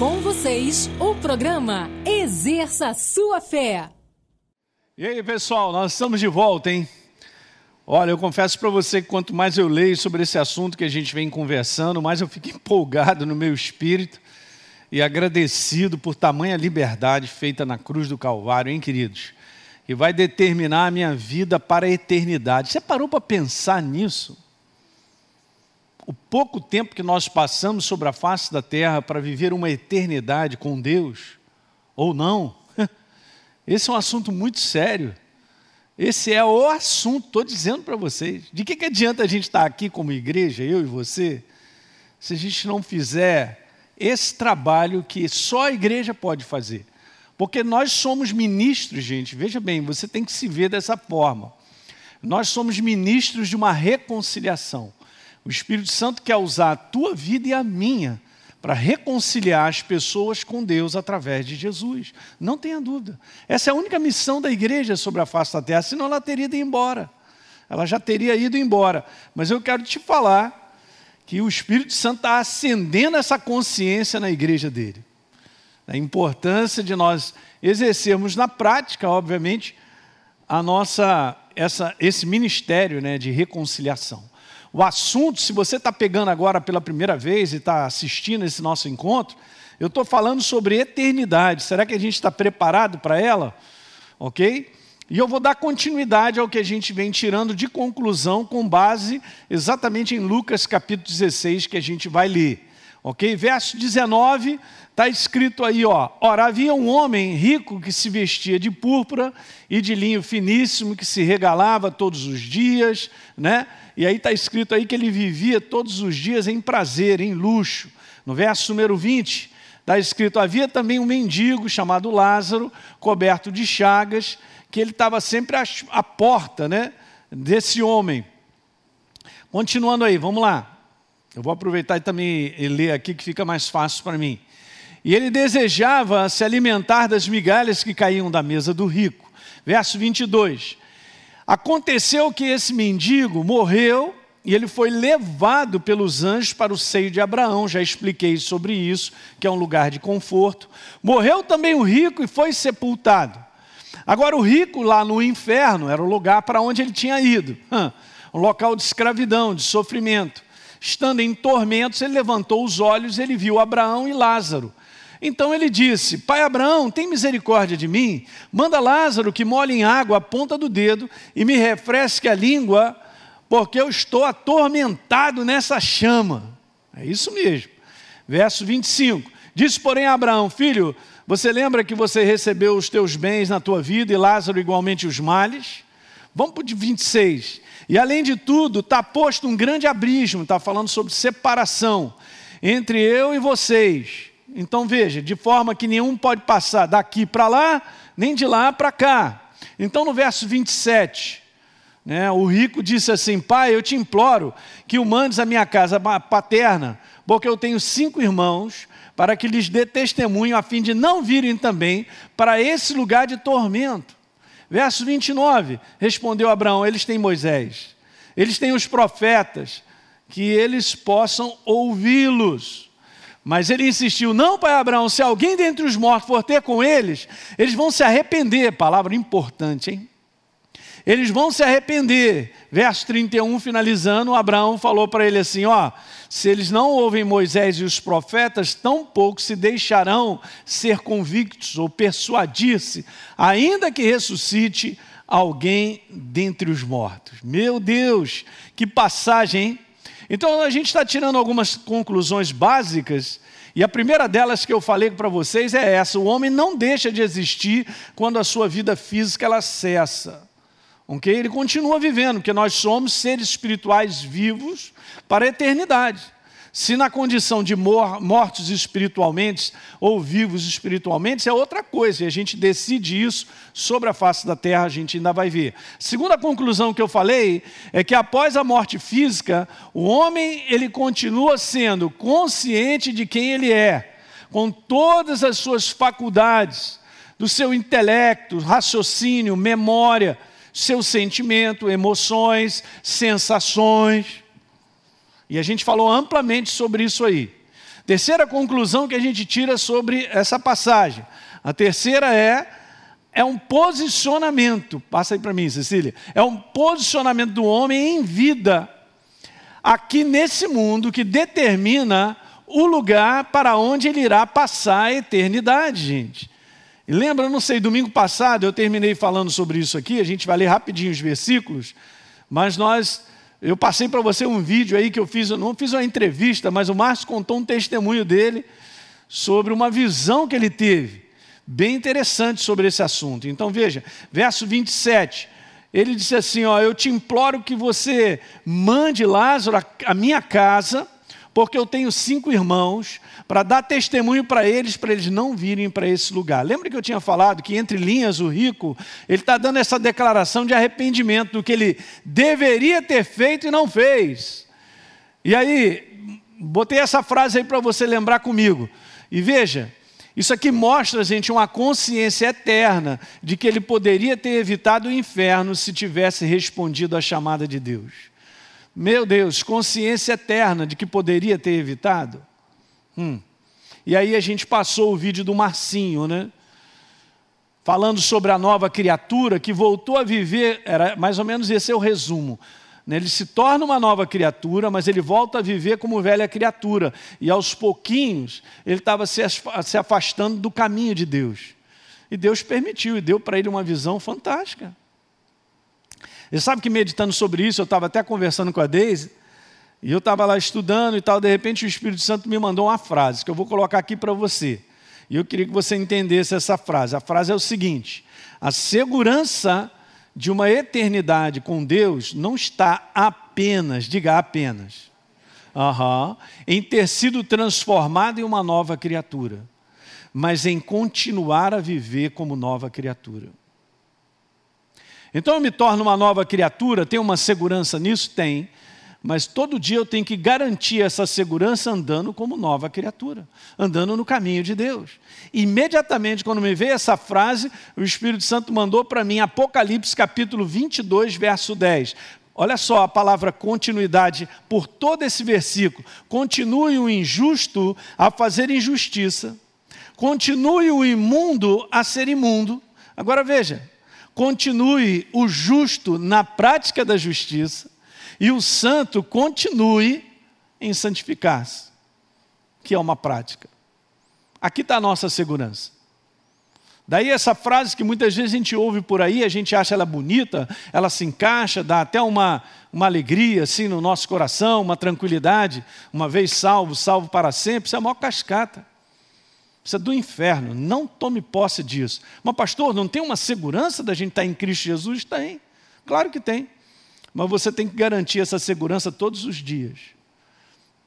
Com vocês, o programa Exerça Sua Fé. E aí, pessoal, nós estamos de volta, hein? Olha, eu confesso para você que quanto mais eu leio sobre esse assunto que a gente vem conversando, mais eu fico empolgado no meu espírito e agradecido por tamanha liberdade feita na cruz do Calvário, hein, queridos? E vai determinar a minha vida para a eternidade. Você parou para pensar nisso? O pouco tempo que nós passamos sobre a face da terra para viver uma eternidade com Deus, ou não? Esse é um assunto muito sério. Esse é o assunto, estou dizendo para vocês. De que, que adianta a gente estar aqui como igreja, eu e você, se a gente não fizer esse trabalho que só a igreja pode fazer? Porque nós somos ministros, gente, veja bem, você tem que se ver dessa forma. Nós somos ministros de uma reconciliação. O Espírito Santo quer usar a tua vida e a minha para reconciliar as pessoas com Deus através de Jesus. Não tenha dúvida. Essa é a única missão da igreja sobre a face da terra, senão ela teria ido embora. Ela já teria ido embora. Mas eu quero te falar que o Espírito Santo está acendendo essa consciência na igreja dele. A importância de nós exercermos na prática, obviamente, a nossa, essa, esse ministério né, de reconciliação. O assunto, se você está pegando agora pela primeira vez e está assistindo esse nosso encontro, eu estou falando sobre eternidade. Será que a gente está preparado para ela? Ok? E eu vou dar continuidade ao que a gente vem tirando de conclusão com base exatamente em Lucas capítulo 16, que a gente vai ler. Ok? Verso 19, está escrito aí, ó. Ora, havia um homem rico que se vestia de púrpura e de linho finíssimo, que se regalava todos os dias, né? E aí está escrito aí que ele vivia todos os dias em prazer, em luxo. No verso número 20, está escrito: havia também um mendigo chamado Lázaro, coberto de chagas, que ele estava sempre à, porta né, desse homem. Continuando aí, vamos lá. Eu vou aproveitar e também ler aqui que fica mais fácil para mim. E ele desejava se alimentar das migalhas que caíam da mesa do rico. Verso 22. Aconteceu que esse mendigo morreu e ele foi levado pelos anjos para o seio de Abraão. Já expliquei sobre isso, que é um lugar de conforto. Morreu também o rico e foi sepultado. Agora, o rico lá no inferno era o lugar para onde ele tinha ido um local de escravidão, de sofrimento. Estando em tormentos, ele levantou os olhos, ele viu Abraão e Lázaro então ele disse: Pai Abraão, tem misericórdia de mim? Manda Lázaro que molhe em água a ponta do dedo e me refresque a língua, porque eu estou atormentado nessa chama. É isso mesmo. Verso 25: Disse, porém, Abraão: Filho, você lembra que você recebeu os teus bens na tua vida e Lázaro igualmente os males? Vamos para o 26. E além de tudo, está posto um grande abismo, está falando sobre separação entre eu e vocês então veja, de forma que nenhum pode passar daqui para lá, nem de lá para cá. Então no verso 27, né, o rico disse assim: Pai, eu te imploro que o mandes à minha casa paterna, porque eu tenho cinco irmãos, para que lhes dê testemunho, a fim de não virem também para esse lugar de tormento. Verso 29, respondeu Abraão: Eles têm Moisés, eles têm os profetas, que eles possam ouvi-los. Mas ele insistiu: Não, pai Abraão, se alguém dentre os mortos for ter com eles, eles vão se arrepender. Palavra importante, hein? Eles vão se arrepender. Verso 31, finalizando, Abraão falou para ele assim: Ó, se eles não ouvem Moisés e os profetas, tampouco se deixarão ser convictos ou persuadir-se, ainda que ressuscite alguém dentre os mortos. Meu Deus, que passagem, hein? Então a gente está tirando algumas conclusões básicas, e a primeira delas que eu falei para vocês é essa: o homem não deixa de existir quando a sua vida física ela cessa. Okay? Ele continua vivendo, porque nós somos seres espirituais vivos para a eternidade. Se na condição de mortos espiritualmente ou vivos espiritualmente, é outra coisa, e a gente decide isso sobre a face da terra, a gente ainda vai ver. Segunda conclusão que eu falei é que após a morte física, o homem ele continua sendo consciente de quem ele é, com todas as suas faculdades, do seu intelecto, raciocínio, memória, seu sentimento, emoções, sensações. E a gente falou amplamente sobre isso aí. Terceira conclusão que a gente tira sobre essa passagem. A terceira é é um posicionamento. Passa aí para mim, Cecília. É um posicionamento do homem em vida aqui nesse mundo que determina o lugar para onde ele irá passar a eternidade, gente. E lembra, não sei, domingo passado eu terminei falando sobre isso aqui, a gente vai ler rapidinho os versículos, mas nós, eu passei para você um vídeo aí que eu fiz, não fiz uma entrevista, mas o Márcio contou um testemunho dele sobre uma visão que ele teve, bem interessante sobre esse assunto. Então veja, verso 27, ele disse assim: ó, Eu te imploro que você mande Lázaro à minha casa, porque eu tenho cinco irmãos, para dar testemunho para eles, para eles não virem para esse lugar. Lembra que eu tinha falado que, entre linhas, o rico, ele está dando essa declaração de arrependimento do que ele deveria ter feito e não fez. E aí, botei essa frase aí para você lembrar comigo. E veja, isso aqui mostra, gente, uma consciência eterna de que ele poderia ter evitado o inferno se tivesse respondido à chamada de Deus. Meu Deus, consciência eterna de que poderia ter evitado. Hum. E aí a gente passou o vídeo do Marcinho, né? Falando sobre a nova criatura que voltou a viver, era mais ou menos esse é o resumo. Né? Ele se torna uma nova criatura, mas ele volta a viver como velha criatura. E aos pouquinhos, ele estava se afastando do caminho de Deus. E Deus permitiu e deu para ele uma visão fantástica. Ele sabe que meditando sobre isso, eu estava até conversando com a Deise, e eu estava lá estudando e tal, de repente o Espírito Santo me mandou uma frase que eu vou colocar aqui para você. E eu queria que você entendesse essa frase. A frase é o seguinte: a segurança de uma eternidade com Deus não está apenas, diga apenas, uhum, em ter sido transformado em uma nova criatura, mas em continuar a viver como nova criatura. Então eu me torno uma nova criatura, tem uma segurança nisso? Tem mas todo dia eu tenho que garantir essa segurança andando como nova criatura, andando no caminho de Deus. Imediatamente, quando me veio essa frase, o Espírito Santo mandou para mim Apocalipse capítulo 22, verso 10. Olha só a palavra continuidade por todo esse versículo. Continue o injusto a fazer injustiça, continue o imundo a ser imundo. Agora veja, continue o justo na prática da justiça e o santo continue em santificar-se, que é uma prática. Aqui está a nossa segurança. Daí essa frase que muitas vezes a gente ouve por aí, a gente acha ela bonita, ela se encaixa, dá até uma, uma alegria assim no nosso coração, uma tranquilidade, uma vez salvo, salvo para sempre, isso é a maior cascata. Isso é do inferno, não tome posse disso. Mas pastor, não tem uma segurança da gente estar em Cristo Jesus? Tem, claro que tem. Mas você tem que garantir essa segurança todos os dias,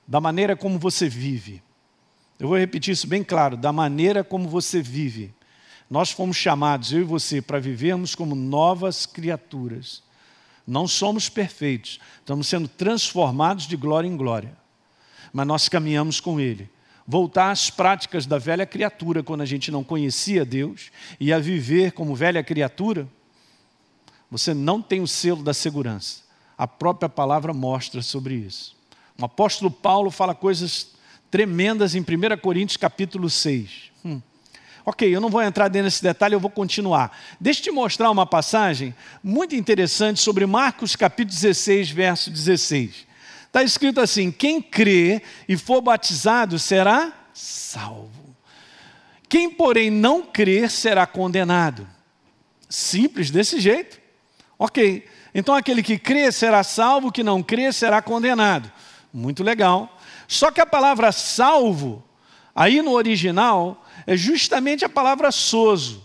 da maneira como você vive. Eu vou repetir isso bem claro: da maneira como você vive. Nós fomos chamados, eu e você, para vivermos como novas criaturas. Não somos perfeitos, estamos sendo transformados de glória em glória. Mas nós caminhamos com Ele. Voltar às práticas da velha criatura, quando a gente não conhecia Deus, e a viver como velha criatura você não tem o selo da segurança. A própria palavra mostra sobre isso. O apóstolo Paulo fala coisas tremendas em 1 Coríntios capítulo 6. Hum. Ok, eu não vou entrar dentro desse detalhe, eu vou continuar. Deixa eu te mostrar uma passagem muito interessante sobre Marcos capítulo 16, verso 16. Está escrito assim: quem crê e for batizado será salvo. Quem, porém, não crer será condenado. Simples desse jeito. Ok, então aquele que crê será salvo, que não crê será condenado. Muito legal. Só que a palavra salvo, aí no original, é justamente a palavra soso.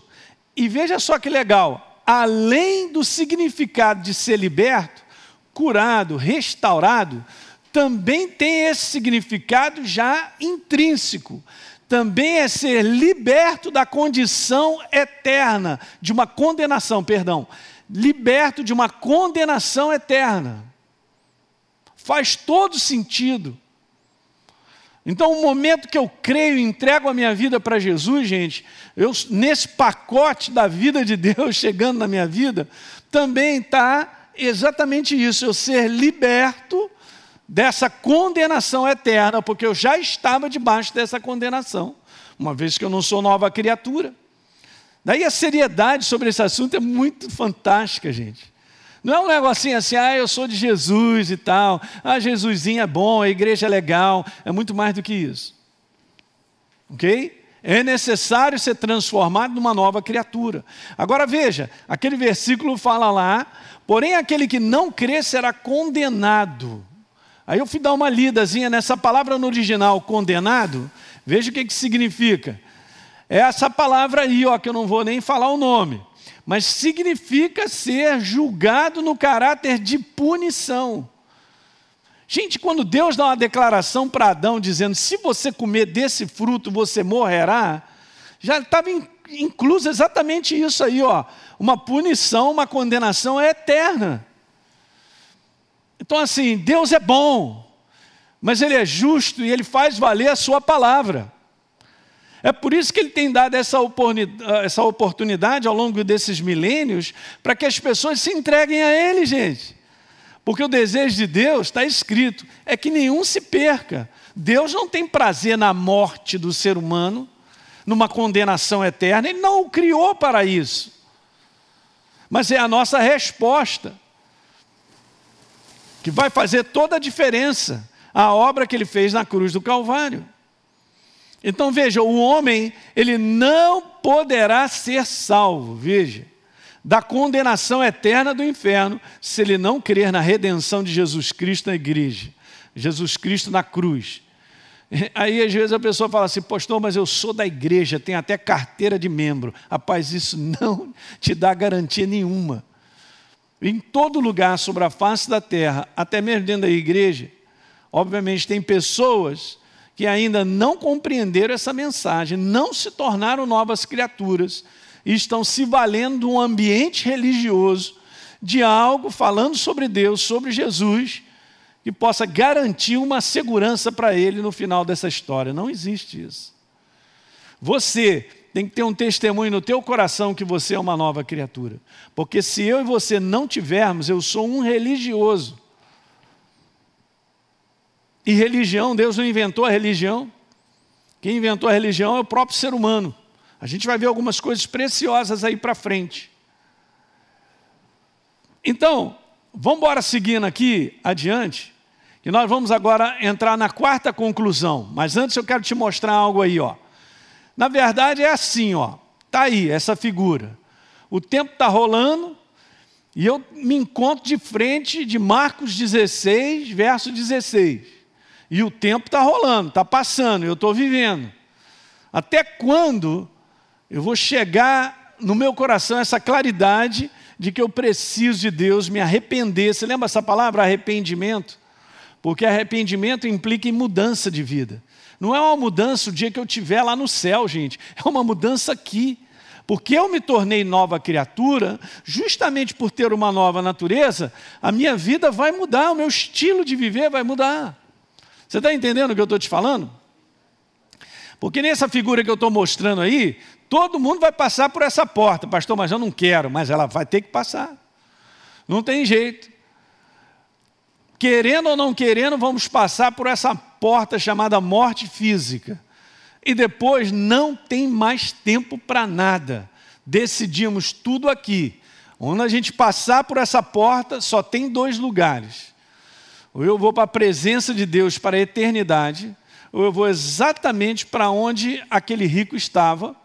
E veja só que legal, além do significado de ser liberto, curado, restaurado, também tem esse significado já intrínseco. Também é ser liberto da condição eterna, de uma condenação, perdão liberto de uma condenação eterna. Faz todo sentido. Então, o momento que eu creio e entrego a minha vida para Jesus, gente, eu, nesse pacote da vida de Deus chegando na minha vida, também está exatamente isso, eu ser liberto dessa condenação eterna, porque eu já estava debaixo dessa condenação, uma vez que eu não sou nova criatura. Daí a seriedade sobre esse assunto é muito fantástica, gente. Não é um negocinho assim, ah, eu sou de Jesus e tal, ah, Jesusinho é bom, a igreja é legal, é muito mais do que isso. Ok? É necessário ser transformado numa nova criatura. Agora veja, aquele versículo fala lá, porém aquele que não crê será condenado. Aí eu fui dar uma lidazinha nessa palavra no original, condenado, veja o que, que significa. É essa palavra aí, ó, que eu não vou nem falar o nome mas significa ser julgado no caráter de punição. Gente, quando Deus dá uma declaração para Adão dizendo: se você comer desse fruto, você morrerá, já estava incluso exatamente isso aí, ó, uma punição, uma condenação eterna. Então, assim, Deus é bom, mas Ele é justo e Ele faz valer a Sua palavra. É por isso que ele tem dado essa oportunidade ao longo desses milênios para que as pessoas se entreguem a ele, gente. Porque o desejo de Deus está escrito, é que nenhum se perca. Deus não tem prazer na morte do ser humano, numa condenação eterna, ele não o criou para isso. Mas é a nossa resposta que vai fazer toda a diferença a obra que ele fez na cruz do Calvário. Então veja, o homem, ele não poderá ser salvo, veja, da condenação eterna do inferno, se ele não crer na redenção de Jesus Cristo na igreja, Jesus Cristo na cruz. Aí às vezes a pessoa fala assim, pastor, mas eu sou da igreja, tenho até carteira de membro. Rapaz, isso não te dá garantia nenhuma. Em todo lugar sobre a face da terra, até mesmo dentro da igreja, obviamente tem pessoas que ainda não compreenderam essa mensagem, não se tornaram novas criaturas e estão se valendo de um ambiente religioso, de algo falando sobre Deus, sobre Jesus, que possa garantir uma segurança para ele no final dessa história. Não existe isso. Você tem que ter um testemunho no teu coração que você é uma nova criatura. Porque se eu e você não tivermos, eu sou um religioso. E religião, Deus não inventou a religião. Quem inventou a religião é o próprio ser humano. A gente vai ver algumas coisas preciosas aí para frente. Então, vamos embora seguindo aqui adiante, e nós vamos agora entrar na quarta conclusão. Mas antes eu quero te mostrar algo aí, ó. Na verdade é assim, ó. Tá aí essa figura. O tempo está rolando e eu me encontro de frente de Marcos 16, verso 16. E o tempo está rolando, está passando, eu estou vivendo. Até quando eu vou chegar no meu coração essa claridade de que eu preciso de Deus me arrepender? Você lembra essa palavra, arrependimento? Porque arrependimento implica em mudança de vida. Não é uma mudança o dia que eu estiver lá no céu, gente. É uma mudança aqui. Porque eu me tornei nova criatura, justamente por ter uma nova natureza, a minha vida vai mudar, o meu estilo de viver vai mudar. Você está entendendo o que eu estou te falando? Porque nessa figura que eu estou mostrando aí, todo mundo vai passar por essa porta. Pastor, mas eu não quero, mas ela vai ter que passar. Não tem jeito. Querendo ou não querendo, vamos passar por essa porta chamada morte física. E depois não tem mais tempo para nada. Decidimos tudo aqui. Quando a gente passar por essa porta, só tem dois lugares ou eu vou para a presença de Deus para a eternidade, ou eu vou exatamente para onde aquele rico estava,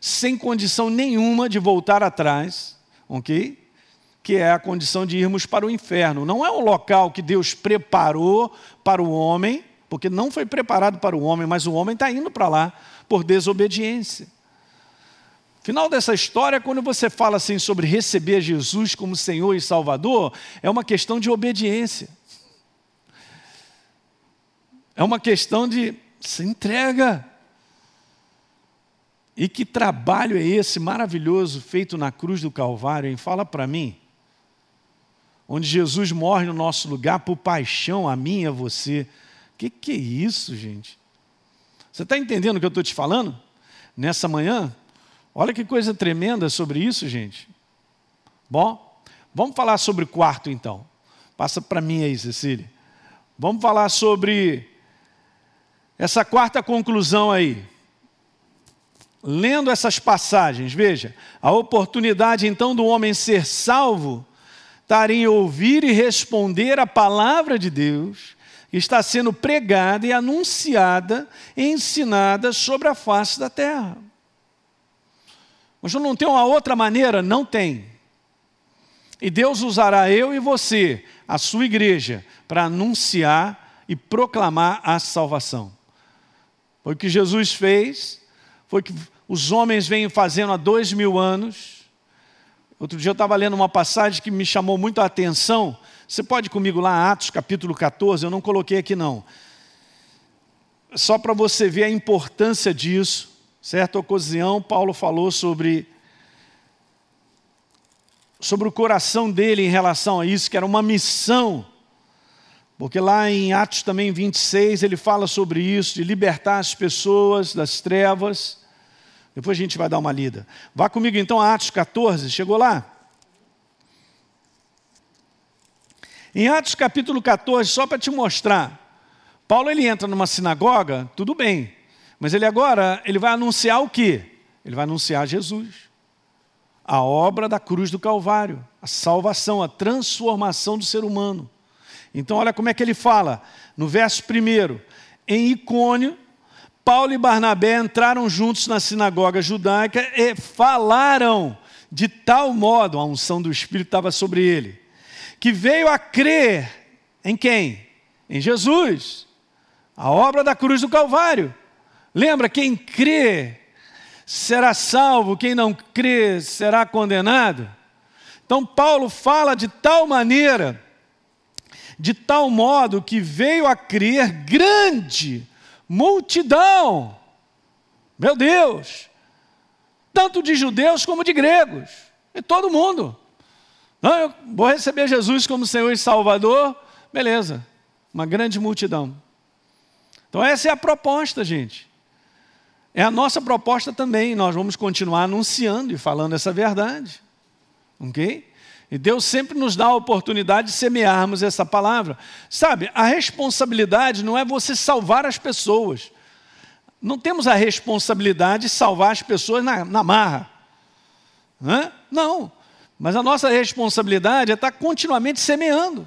sem condição nenhuma de voltar atrás, ok? Que é a condição de irmos para o inferno. Não é um local que Deus preparou para o homem, porque não foi preparado para o homem, mas o homem está indo para lá por desobediência. Final dessa história, quando você fala assim sobre receber Jesus como Senhor e Salvador, é uma questão de obediência. É uma questão de se entrega. E que trabalho é esse maravilhoso feito na cruz do Calvário, hein? Fala para mim. Onde Jesus morre no nosso lugar por paixão a mim e a você. Que, que é isso, gente? Você está entendendo o que eu estou te falando? Nessa manhã? Olha que coisa tremenda sobre isso, gente. Bom, vamos falar sobre o quarto então. Passa para mim aí, Cecília. vamos falar sobre essa quarta conclusão aí. Lendo essas passagens, veja, a oportunidade então do homem ser salvo estar em ouvir e responder a palavra de Deus, que está sendo pregada e anunciada e ensinada sobre a face da terra. Mas não tem uma outra maneira? Não tem. E Deus usará eu e você, a sua igreja, para anunciar e proclamar a salvação. Foi o que Jesus fez, foi o que os homens vêm fazendo há dois mil anos, Outro dia eu estava lendo uma passagem que me chamou muito a atenção. Você pode ir comigo lá, Atos capítulo 14, eu não coloquei aqui não. Só para você ver a importância disso. Certa ocasião, Paulo falou sobre, sobre o coração dele em relação a isso, que era uma missão. Porque lá em Atos também 26, ele fala sobre isso, de libertar as pessoas das trevas depois a gente vai dar uma lida. Vá comigo então a Atos 14, chegou lá? Em Atos capítulo 14, só para te mostrar, Paulo ele entra numa sinagoga, tudo bem, mas ele agora ele vai anunciar o quê? Ele vai anunciar Jesus. A obra da cruz do Calvário, a salvação, a transformação do ser humano. Então olha como é que ele fala, no verso primeiro, em Icônio, Paulo e Barnabé entraram juntos na sinagoga judaica e falaram de tal modo, a unção do Espírito estava sobre ele, que veio a crer em quem? Em Jesus, a obra da cruz do Calvário. Lembra, quem crê será salvo, quem não crê será condenado. Então, Paulo fala de tal maneira, de tal modo que veio a crer grande multidão. Meu Deus! Tanto de judeus como de gregos. E todo mundo. Não, eu vou receber Jesus como Senhor e Salvador. Beleza. Uma grande multidão. Então, essa é a proposta, gente. É a nossa proposta também. Nós vamos continuar anunciando e falando essa verdade. Ok? E Deus sempre nos dá a oportunidade de semearmos essa palavra. Sabe, a responsabilidade não é você salvar as pessoas. Não temos a responsabilidade de salvar as pessoas na, na marra. Não, não. Mas a nossa responsabilidade é estar continuamente semeando.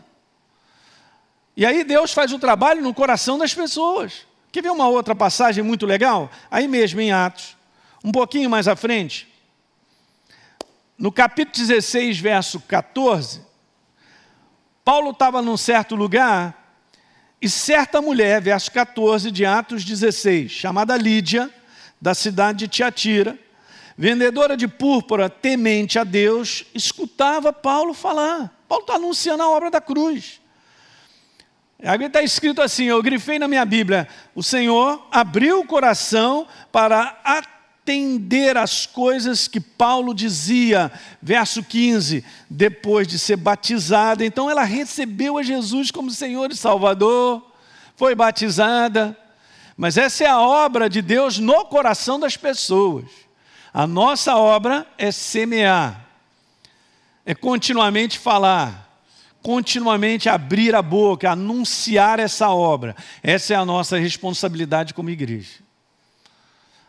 E aí Deus faz o trabalho no coração das pessoas. Quer ver uma outra passagem muito legal? Aí mesmo em Atos, um pouquinho mais à frente no capítulo 16, verso 14, Paulo estava num certo lugar e certa mulher, verso 14 de Atos 16, chamada Lídia, da cidade de Tiatira, vendedora de púrpura, temente a Deus, escutava Paulo falar. Paulo está anunciando a obra da cruz. Aqui está escrito assim: eu grifei na minha Bíblia, o Senhor abriu o coração para entender as coisas que Paulo dizia, verso 15, depois de ser batizada. Então ela recebeu a Jesus como Senhor e Salvador, foi batizada. Mas essa é a obra de Deus no coração das pessoas. A nossa obra é semear, é continuamente falar, continuamente abrir a boca, anunciar essa obra. Essa é a nossa responsabilidade como igreja.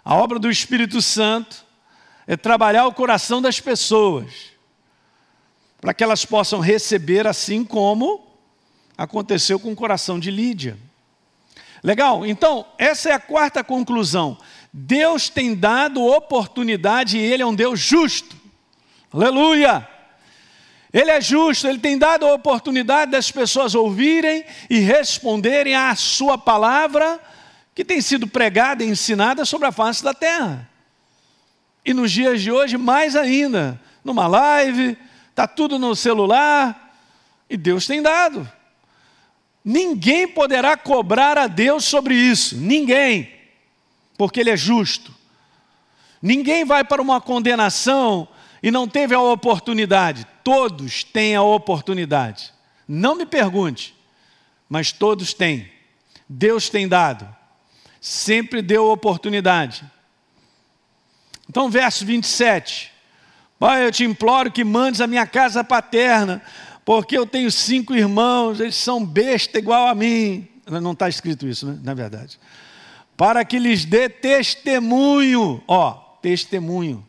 A obra do Espírito Santo é trabalhar o coração das pessoas, para que elas possam receber assim como aconteceu com o coração de Lídia. Legal? Então, essa é a quarta conclusão. Deus tem dado oportunidade e Ele é um Deus justo. Aleluia! Ele é justo, Ele tem dado a oportunidade das pessoas ouvirem e responderem à Sua palavra que tem sido pregada e ensinada sobre a face da terra. E nos dias de hoje, mais ainda, numa live, está tudo no celular, e Deus tem dado. Ninguém poderá cobrar a Deus sobre isso, ninguém, porque Ele é justo. Ninguém vai para uma condenação e não teve a oportunidade, todos têm a oportunidade. Não me pergunte, mas todos têm. Deus tem dado sempre deu oportunidade. Então, verso 27. Pai, eu te imploro que mandes a minha casa paterna porque eu tenho cinco irmãos, eles são besta igual a mim. Não está escrito isso, né? Na verdade. Para que lhes dê testemunho, ó, testemunho.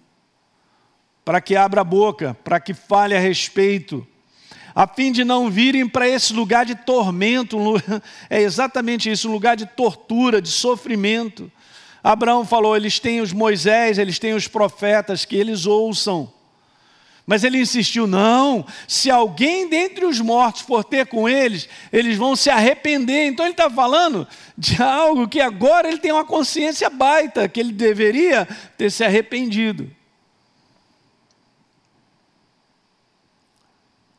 Para que abra a boca, para que fale a respeito a fim de não virem para esse lugar de tormento, é exatamente isso, um lugar de tortura, de sofrimento. Abraão falou: eles têm os Moisés, eles têm os profetas, que eles ouçam. Mas ele insistiu: não, se alguém dentre os mortos for ter com eles, eles vão se arrepender. Então ele está falando de algo que agora ele tem uma consciência baita, que ele deveria ter se arrependido.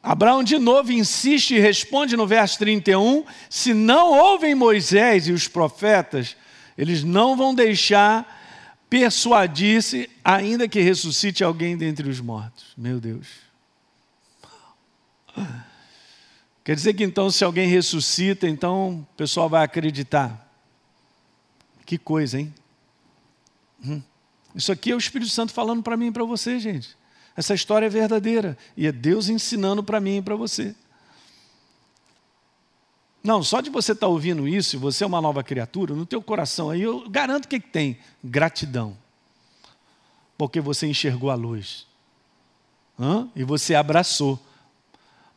Abraão de novo insiste e responde no verso 31: se não ouvem Moisés e os profetas, eles não vão deixar persuadir-se, ainda que ressuscite alguém dentre os mortos. Meu Deus. Quer dizer que então, se alguém ressuscita, então o pessoal vai acreditar. Que coisa, hein? Hum. Isso aqui é o Espírito Santo falando para mim e para você, gente. Essa história é verdadeira e é Deus ensinando para mim e para você. Não, só de você estar tá ouvindo isso, e você é uma nova criatura, no teu coração aí, eu garanto que, que tem gratidão. Porque você enxergou a luz. Hã? E você abraçou.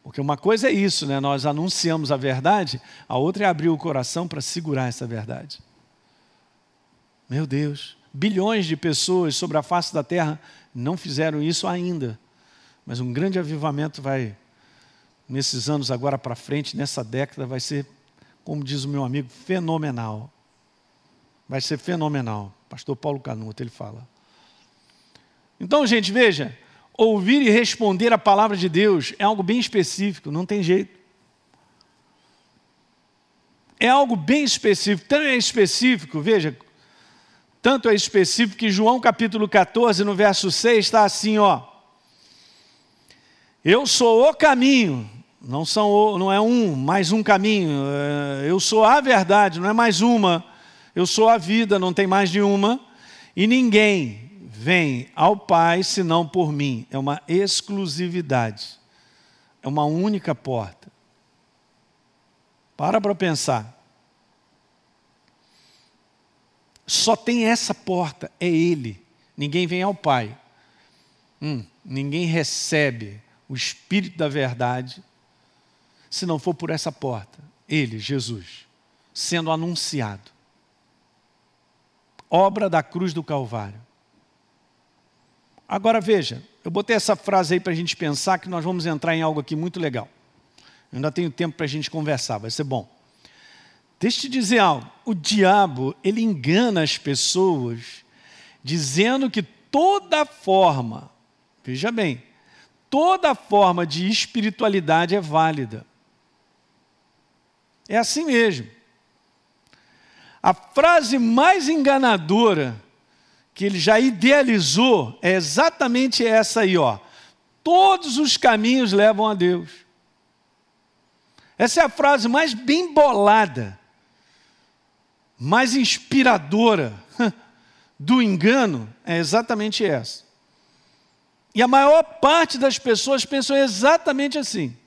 Porque uma coisa é isso, né? Nós anunciamos a verdade, a outra é abrir o coração para segurar essa verdade. Meu Deus, bilhões de pessoas sobre a face da terra não fizeram isso ainda. Mas um grande avivamento vai, nesses anos agora para frente, nessa década, vai ser, como diz o meu amigo, fenomenal. Vai ser fenomenal. Pastor Paulo Canuto, ele fala. Então, gente, veja, ouvir e responder a palavra de Deus é algo bem específico, não tem jeito. É algo bem específico, tão é específico, veja, tanto é específico que João capítulo 14, no verso 6, está assim, ó. Eu sou o caminho, não, são, não é um, mais um caminho. É, eu sou a verdade, não é mais uma. Eu sou a vida, não tem mais de uma. E ninguém vem ao Pai senão por mim. É uma exclusividade. É uma única porta. Para para pensar. Só tem essa porta, é Ele. Ninguém vem ao Pai. Hum, ninguém recebe o Espírito da verdade se não for por essa porta. Ele, Jesus, sendo anunciado. Obra da cruz do Calvário. Agora veja, eu botei essa frase aí para a gente pensar que nós vamos entrar em algo aqui muito legal. Eu ainda tenho tempo para a gente conversar, vai ser bom. Deixa eu te dizer algo. O diabo, ele engana as pessoas dizendo que toda forma, veja bem, toda forma de espiritualidade é válida. É assim mesmo. A frase mais enganadora que ele já idealizou é exatamente essa aí, ó. Todos os caminhos levam a Deus. Essa é a frase mais bem bolada mais inspiradora do engano é exatamente essa. E a maior parte das pessoas pensam exatamente assim: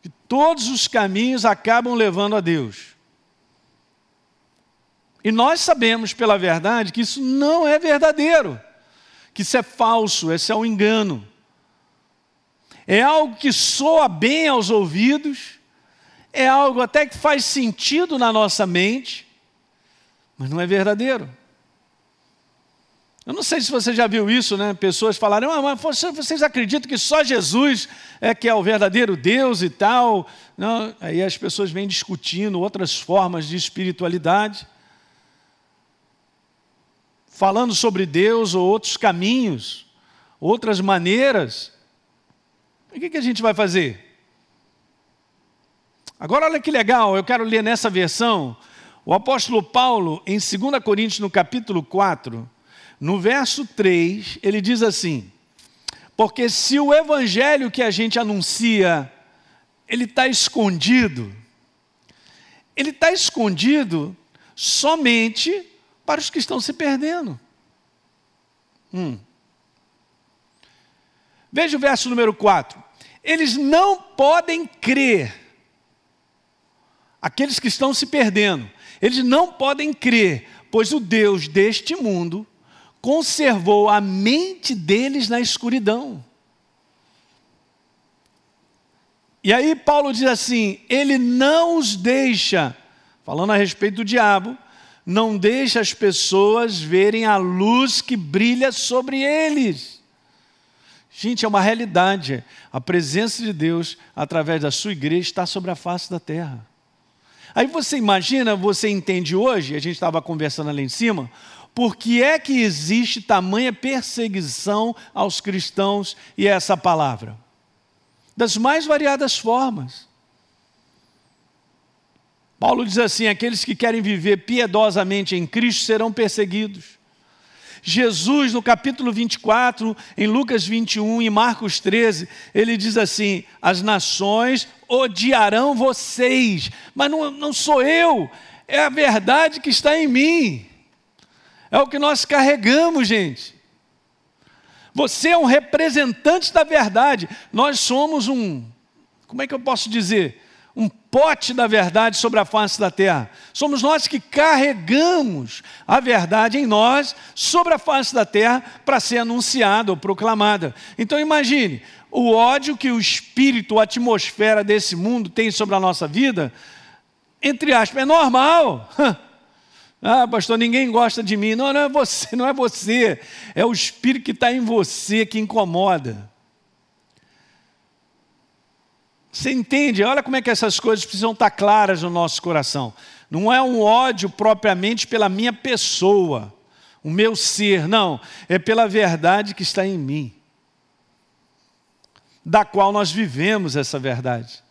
que todos os caminhos acabam levando a Deus. E nós sabemos pela verdade que isso não é verdadeiro, que isso é falso, esse é um engano. É algo que soa bem aos ouvidos, é algo até que faz sentido na nossa mente, mas não é verdadeiro. Eu não sei se você já viu isso, né? Pessoas falaram, ah, mas vocês acreditam que só Jesus é que é o verdadeiro Deus e tal? Não, aí as pessoas vêm discutindo outras formas de espiritualidade, falando sobre Deus ou outros caminhos, outras maneiras. O que, que a gente vai fazer? Agora olha que legal, eu quero ler nessa versão o apóstolo Paulo, em 2 Coríntios, no capítulo 4, no verso 3, ele diz assim: Porque se o evangelho que a gente anuncia, ele está escondido, ele está escondido somente para os que estão se perdendo. Hum. Veja o verso número 4. eles não podem crer. Aqueles que estão se perdendo, eles não podem crer, pois o Deus deste mundo conservou a mente deles na escuridão. E aí Paulo diz assim: ele não os deixa, falando a respeito do diabo, não deixa as pessoas verem a luz que brilha sobre eles. Gente, é uma realidade. A presença de Deus, através da sua igreja, está sobre a face da terra. Aí você imagina, você entende hoje, a gente estava conversando ali em cima, por que é que existe tamanha perseguição aos cristãos e essa palavra? Das mais variadas formas. Paulo diz assim: aqueles que querem viver piedosamente em Cristo serão perseguidos. Jesus, no capítulo 24, em Lucas 21 e Marcos 13, ele diz assim: as nações odiarão vocês, mas não, não sou eu, é a verdade que está em mim. É o que nós carregamos, gente. Você é um representante da verdade. Nós somos um, como é que eu posso dizer? Um pote da verdade sobre a face da terra. Somos nós que carregamos a verdade em nós sobre a face da terra para ser anunciada ou proclamada. Então imagine, o ódio que o espírito, a atmosfera desse mundo tem sobre a nossa vida, entre aspas, é normal. Ah, pastor, ninguém gosta de mim. Não, não é você, não é você. É o espírito que está em você que incomoda. Você entende? Olha como é que essas coisas precisam estar claras no nosso coração. Não é um ódio propriamente pela minha pessoa, o meu ser, não. É pela verdade que está em mim, da qual nós vivemos essa verdade,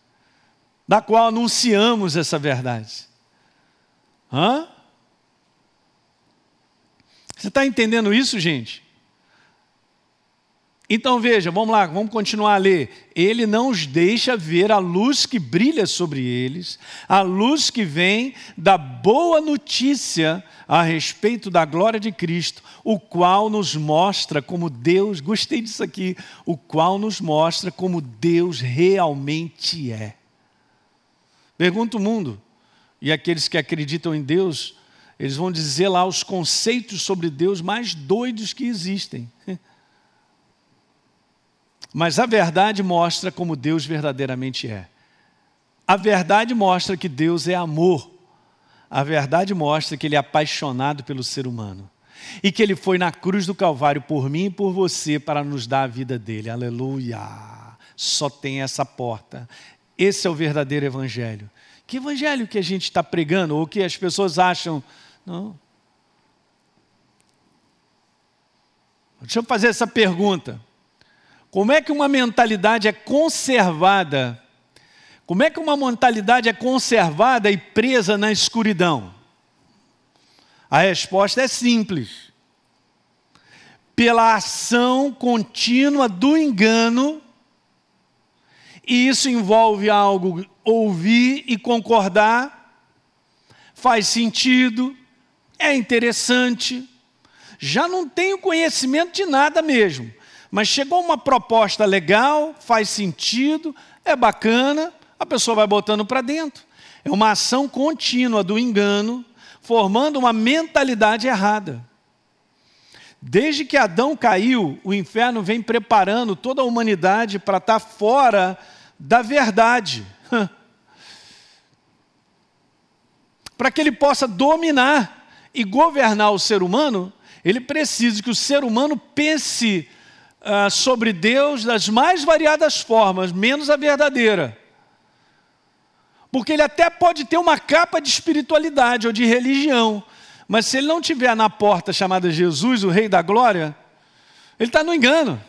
da qual anunciamos essa verdade. Hã? Você está entendendo isso, gente? Então veja, vamos lá, vamos continuar a ler. Ele não os deixa ver a luz que brilha sobre eles, a luz que vem da boa notícia a respeito da glória de Cristo, o qual nos mostra como Deus, gostei disso aqui, o qual nos mostra como Deus realmente é. Pergunta o mundo, e aqueles que acreditam em Deus, eles vão dizer lá os conceitos sobre Deus mais doidos que existem. Mas a verdade mostra como Deus verdadeiramente é. A verdade mostra que Deus é amor. A verdade mostra que Ele é apaixonado pelo ser humano. E que Ele foi na cruz do Calvário por mim e por você para nos dar a vida dele. Aleluia! Só tem essa porta. Esse é o verdadeiro Evangelho. Que Evangelho que a gente está pregando, ou que as pessoas acham não. Deixa eu fazer essa pergunta. Como é que uma mentalidade é conservada? Como é que uma mentalidade é conservada e presa na escuridão? A resposta é simples. Pela ação contínua do engano, e isso envolve algo ouvir e concordar, faz sentido, é interessante, já não tenho conhecimento de nada mesmo, mas chegou uma proposta legal, faz sentido, é bacana, a pessoa vai botando para dentro. É uma ação contínua do engano, formando uma mentalidade errada. Desde que Adão caiu, o inferno vem preparando toda a humanidade para estar tá fora da verdade. para que ele possa dominar e governar o ser humano, ele precisa que o ser humano pense uh, sobre Deus das mais variadas formas, menos a verdadeira. Porque ele até pode ter uma capa de espiritualidade ou de religião, mas se ele não tiver na porta chamada Jesus, o Rei da Glória, ele está no engano.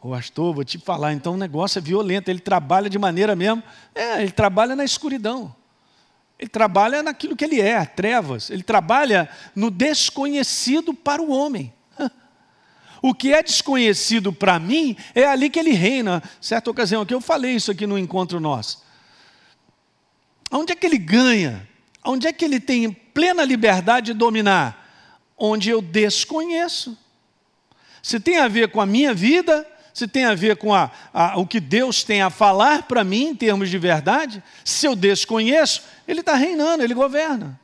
O pastor, vou te falar, então o negócio é violento, ele trabalha de maneira mesmo, é, ele trabalha na escuridão. Ele trabalha naquilo que ele é, trevas. Ele trabalha no desconhecido para o homem. O que é desconhecido para mim é ali que ele reina. Certa ocasião aqui eu falei isso aqui no encontro nosso. Onde é que ele ganha? Onde é que ele tem plena liberdade de dominar? Onde eu desconheço. Se tem a ver com a minha vida, se tem a ver com a, a, o que Deus tem a falar para mim em termos de verdade, se eu desconheço, Ele está reinando, Ele governa.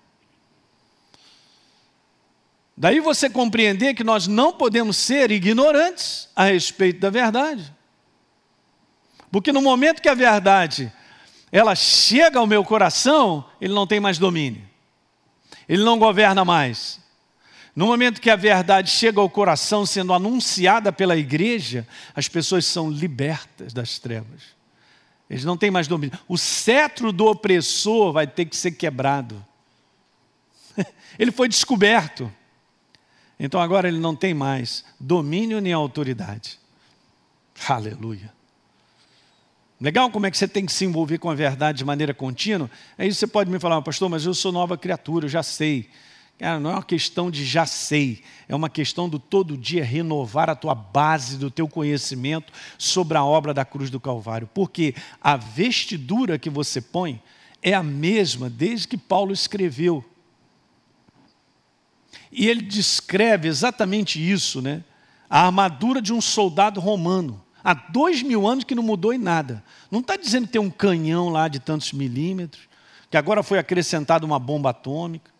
Daí você compreender que nós não podemos ser ignorantes a respeito da verdade. Porque no momento que a verdade ela chega ao meu coração, ele não tem mais domínio. Ele não governa mais. No momento que a verdade chega ao coração sendo anunciada pela igreja, as pessoas são libertas das trevas. Eles não têm mais domínio. O cetro do opressor vai ter que ser quebrado. Ele foi descoberto. Então agora ele não tem mais domínio nem autoridade. Aleluia. Legal como é que você tem que se envolver com a verdade de maneira contínua? Aí você pode me falar, pastor, mas eu sou nova criatura, eu já sei. Cara, não é uma questão de já sei, é uma questão do todo dia renovar a tua base do teu conhecimento sobre a obra da cruz do Calvário. Porque a vestidura que você põe é a mesma desde que Paulo escreveu. E ele descreve exatamente isso, né? A armadura de um soldado romano. Há dois mil anos que não mudou em nada. Não está dizendo que tem um canhão lá de tantos milímetros, que agora foi acrescentada uma bomba atômica.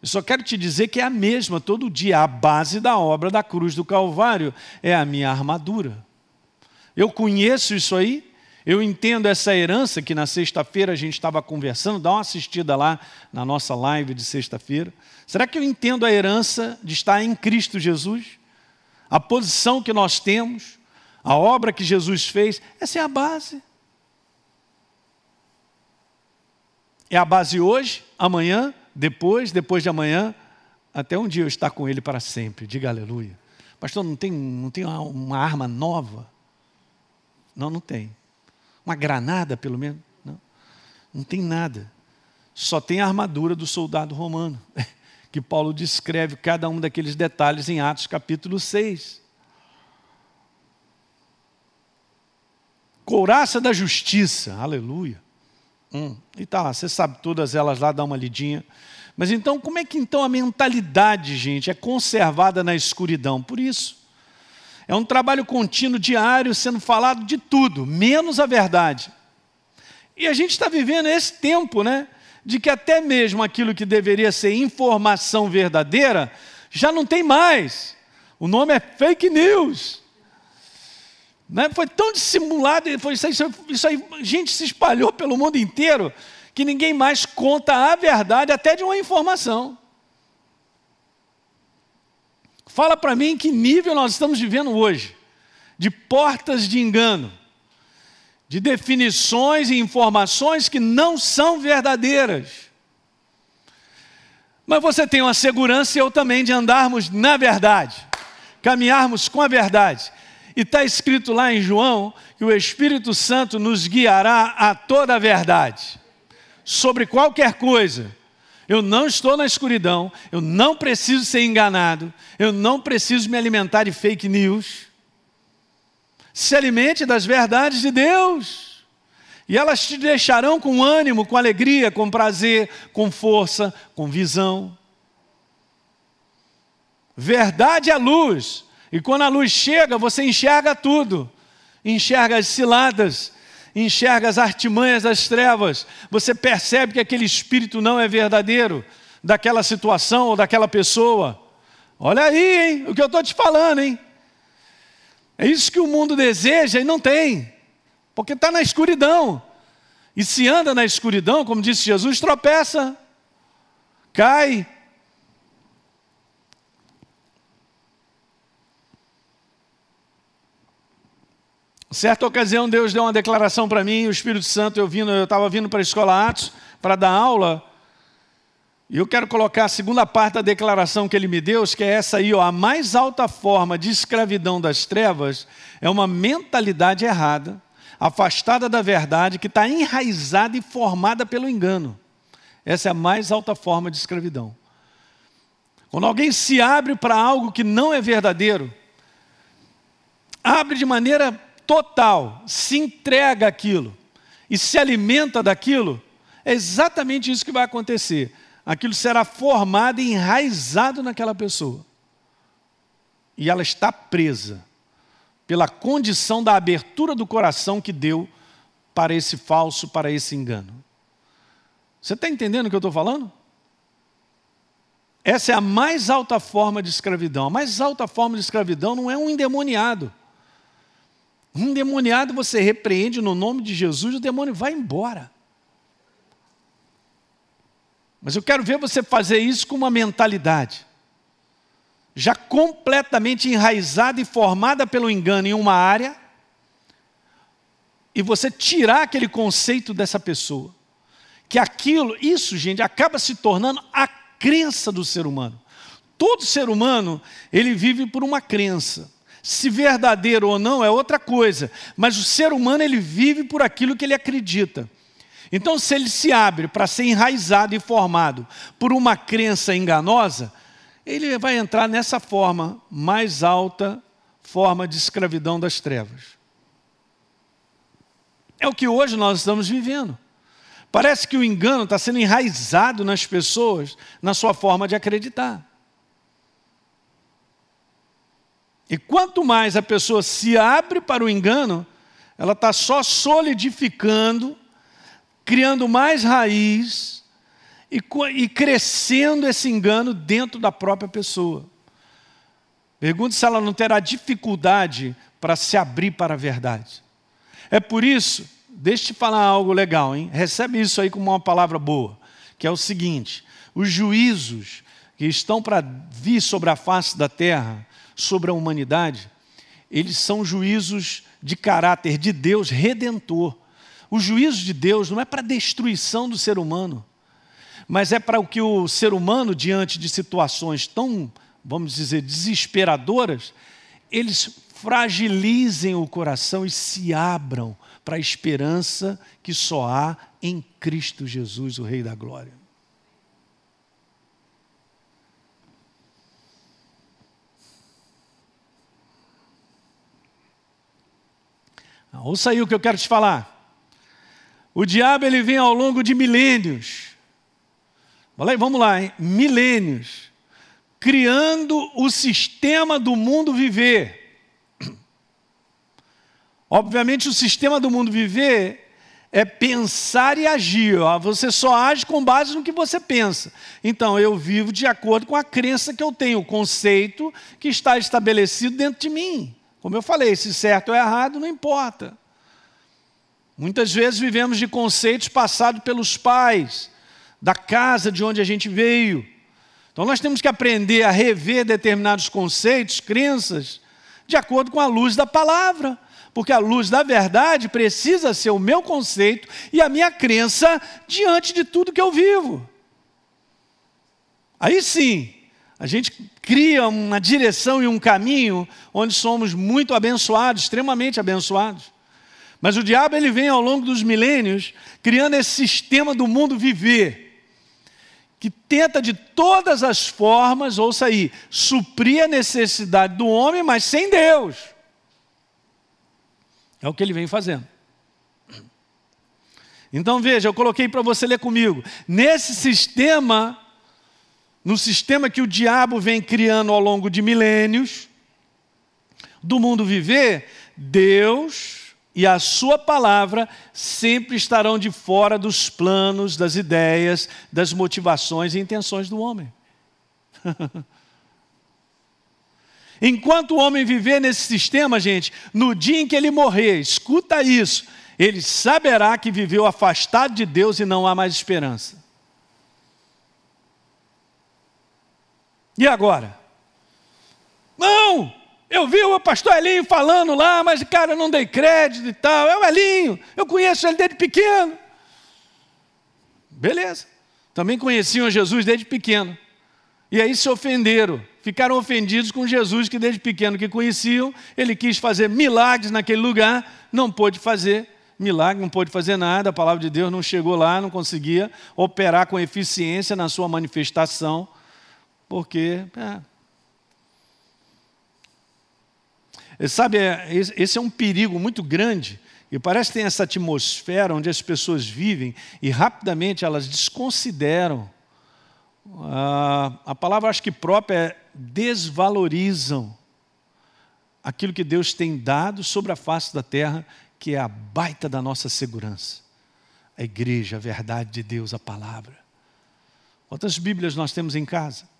Eu só quero te dizer que é a mesma todo dia. A base da obra da cruz do Calvário é a minha armadura. Eu conheço isso aí, eu entendo essa herança que na sexta-feira a gente estava conversando, dá uma assistida lá na nossa live de sexta-feira. Será que eu entendo a herança de estar em Cristo Jesus? A posição que nós temos, a obra que Jesus fez, essa é a base. É a base hoje, amanhã, depois, depois de amanhã, até um dia eu estar com Ele para sempre. Diga aleluia. Pastor, não tem, não tem uma, uma arma nova? Não, não tem. Uma granada, pelo menos? Não, não tem nada. Só tem a armadura do soldado romano, que Paulo descreve cada um daqueles detalhes em Atos capítulo 6. Couraça da justiça, aleluia. Hum, e tá lá, você sabe todas elas lá, dá uma lidinha. Mas então, como é que então a mentalidade, gente, é conservada na escuridão? Por isso. É um trabalho contínuo, diário, sendo falado de tudo, menos a verdade. E a gente está vivendo esse tempo, né? De que até mesmo aquilo que deveria ser informação verdadeira, já não tem mais. O nome é fake news. Né? Foi tão dissimulado, foi isso, aí, isso aí, gente se espalhou pelo mundo inteiro, que ninguém mais conta a verdade até de uma informação. Fala para mim em que nível nós estamos vivendo hoje, de portas de engano, de definições e informações que não são verdadeiras. Mas você tem uma segurança eu também de andarmos na verdade, caminharmos com a verdade. E está escrito lá em João que o Espírito Santo nos guiará a toda a verdade sobre qualquer coisa eu não estou na escuridão, eu não preciso ser enganado, eu não preciso me alimentar de fake news. Se alimente das verdades de Deus, e elas te deixarão com ânimo, com alegria, com prazer, com força, com visão. Verdade é luz, e quando a luz chega, você enxerga tudo, enxerga as ciladas, enxerga as artimanhas das trevas, você percebe que aquele espírito não é verdadeiro, daquela situação ou daquela pessoa. Olha aí, hein, o que eu estou te falando, hein? É isso que o mundo deseja e não tem, porque está na escuridão. E se anda na escuridão, como disse Jesus, tropeça, cai, Certa ocasião, Deus deu uma declaração para mim, o Espírito Santo, eu eu estava vindo para a escola Atos para dar aula, e eu quero colocar a segunda parte da declaração que ele me deu, que é essa aí, ó, a mais alta forma de escravidão das trevas é uma mentalidade errada, afastada da verdade, que está enraizada e formada pelo engano. Essa é a mais alta forma de escravidão. Quando alguém se abre para algo que não é verdadeiro, abre de maneira total, se entrega aquilo e se alimenta daquilo, é exatamente isso que vai acontecer. Aquilo será formado e enraizado naquela pessoa. e ela está presa pela condição da abertura do coração que deu para esse falso, para esse engano. Você está entendendo o que eu estou falando? Essa é a mais alta forma de escravidão. A mais alta forma de escravidão não é um endemoniado. Um endemoniado você repreende no nome de Jesus, o demônio vai embora. Mas eu quero ver você fazer isso com uma mentalidade já completamente enraizada e formada pelo engano em uma área, e você tirar aquele conceito dessa pessoa. Que aquilo, isso, gente, acaba se tornando a crença do ser humano. Todo ser humano, ele vive por uma crença. Se verdadeiro ou não é outra coisa, mas o ser humano ele vive por aquilo que ele acredita. Então, se ele se abre para ser enraizado e formado por uma crença enganosa, ele vai entrar nessa forma mais alta, forma de escravidão das trevas. É o que hoje nós estamos vivendo. Parece que o engano está sendo enraizado nas pessoas, na sua forma de acreditar. E quanto mais a pessoa se abre para o engano, ela está só solidificando, criando mais raiz, e, e crescendo esse engano dentro da própria pessoa. Pergunte se ela não terá dificuldade para se abrir para a verdade. É por isso, deixa eu te falar algo legal, hein? Recebe isso aí como uma palavra boa, que é o seguinte: os juízos que estão para vir sobre a face da terra, sobre a humanidade, eles são juízos de caráter de Deus redentor. O juízo de Deus não é para destruição do ser humano mas é para o que o ser humano, diante de situações tão, vamos dizer, desesperadoras, eles fragilizem o coração e se abram para a esperança que só há em Cristo Jesus, o Rei da Glória. Ouça aí o que eu quero te falar. O diabo ele vem ao longo de milênios Vamos lá, hein? milênios, criando o sistema do mundo viver. Obviamente, o sistema do mundo viver é pensar e agir. Ó. Você só age com base no que você pensa. Então, eu vivo de acordo com a crença que eu tenho, o conceito que está estabelecido dentro de mim. Como eu falei, se certo ou errado, não importa. Muitas vezes vivemos de conceitos passados pelos pais da casa de onde a gente veio. Então nós temos que aprender a rever determinados conceitos, crenças, de acordo com a luz da palavra. Porque a luz da verdade precisa ser o meu conceito e a minha crença diante de tudo que eu vivo. Aí sim, a gente cria uma direção e um caminho onde somos muito abençoados, extremamente abençoados. Mas o diabo ele vem ao longo dos milênios criando esse sistema do mundo viver que tenta de todas as formas, ouça aí, suprir a necessidade do homem, mas sem Deus. É o que ele vem fazendo. Então veja, eu coloquei para você ler comigo. Nesse sistema, no sistema que o diabo vem criando ao longo de milênios, do mundo viver, Deus e a sua palavra sempre estarão de fora dos planos, das ideias, das motivações e intenções do homem. Enquanto o homem viver nesse sistema, gente, no dia em que ele morrer, escuta isso, ele saberá que viveu afastado de Deus e não há mais esperança. E agora? Não! Eu vi o pastor Elinho falando lá, mas cara, eu não dei crédito e tal. É o Elinho, eu conheço ele desde pequeno. Beleza. Também conheciam Jesus desde pequeno. E aí se ofenderam, ficaram ofendidos com Jesus, que desde pequeno que conheciam, ele quis fazer milagres naquele lugar, não pôde fazer milagre, não pôde fazer nada, a palavra de Deus não chegou lá, não conseguia operar com eficiência na sua manifestação, porque é, Sabe, é, esse é um perigo muito grande. E parece que tem essa atmosfera onde as pessoas vivem e rapidamente elas desconsideram. a palavra acho que própria é desvalorizam aquilo que Deus tem dado sobre a face da terra, que é a baita da nossa segurança. A igreja, a verdade de Deus, a palavra. Quantas Bíblias nós temos em casa?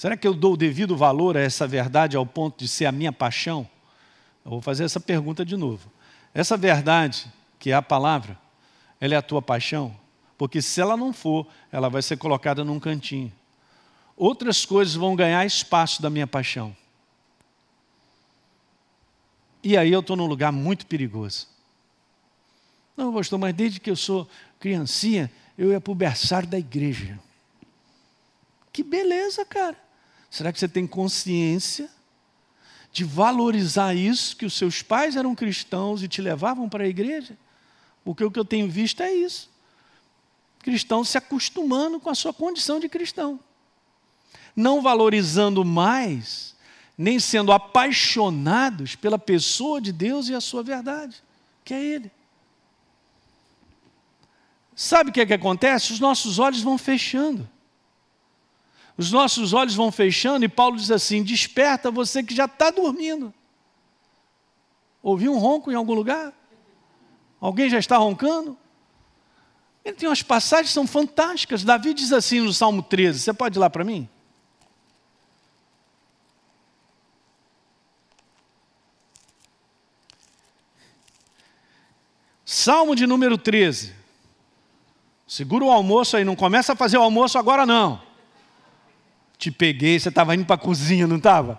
Será que eu dou o devido valor a essa verdade ao ponto de ser a minha paixão? Eu vou fazer essa pergunta de novo. Essa verdade, que é a palavra, ela é a tua paixão? Porque se ela não for, ela vai ser colocada num cantinho. Outras coisas vão ganhar espaço da minha paixão. E aí eu estou num lugar muito perigoso. Não, pastor, mas desde que eu sou criancinha, eu ia para o berçário da igreja. Que beleza, cara. Será que você tem consciência de valorizar isso, que os seus pais eram cristãos e te levavam para a igreja? Porque o que eu tenho visto é isso. Cristãos se acostumando com a sua condição de cristão. Não valorizando mais, nem sendo apaixonados pela pessoa de Deus e a sua verdade, que é Ele. Sabe o que, é que acontece? Os nossos olhos vão fechando. Os nossos olhos vão fechando e Paulo diz assim: Desperta você que já está dormindo. Ouviu um ronco em algum lugar? Alguém já está roncando? Ele tem umas passagens que são fantásticas. Davi diz assim no Salmo 13: Você pode ir lá para mim? Salmo de número 13. Segura o almoço aí, não começa a fazer o almoço agora não te peguei, você estava indo para a cozinha, não estava?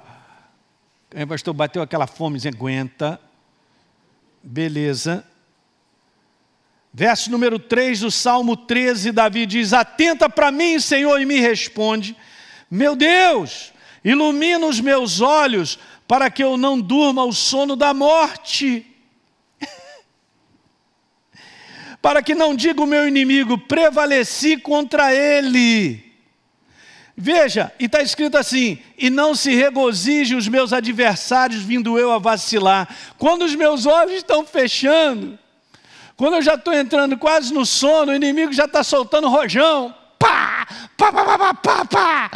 Aí, pastor, bateu aquela fome, aguenta. Beleza. Verso número 3 do Salmo 13, Davi diz: Atenta para mim, Senhor, e me responde. Meu Deus, ilumina os meus olhos para que eu não durma o sono da morte. para que não diga o meu inimigo, prevaleci contra ele. Veja, e está escrito assim: e não se regozije os meus adversários, vindo eu a vacilar. Quando os meus olhos estão fechando, quando eu já estou entrando quase no sono, o inimigo já está soltando rojão. Pá, pá, pá, pá, pá, pá.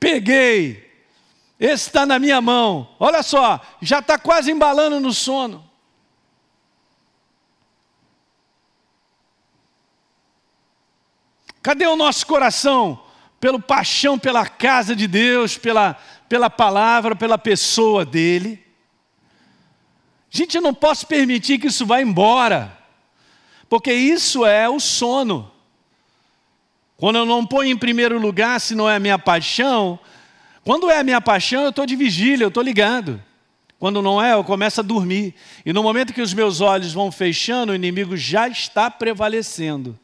Peguei. Esse está na minha mão. Olha só, já está quase embalando no sono. Cadê o nosso coração? Pelo paixão pela casa de Deus, pela, pela palavra, pela pessoa dele. Gente, eu não posso permitir que isso vá embora, porque isso é o sono. Quando eu não ponho em primeiro lugar, se não é a minha paixão, quando é a minha paixão, eu estou de vigília, eu estou ligado. Quando não é, eu começo a dormir. E no momento que os meus olhos vão fechando, o inimigo já está prevalecendo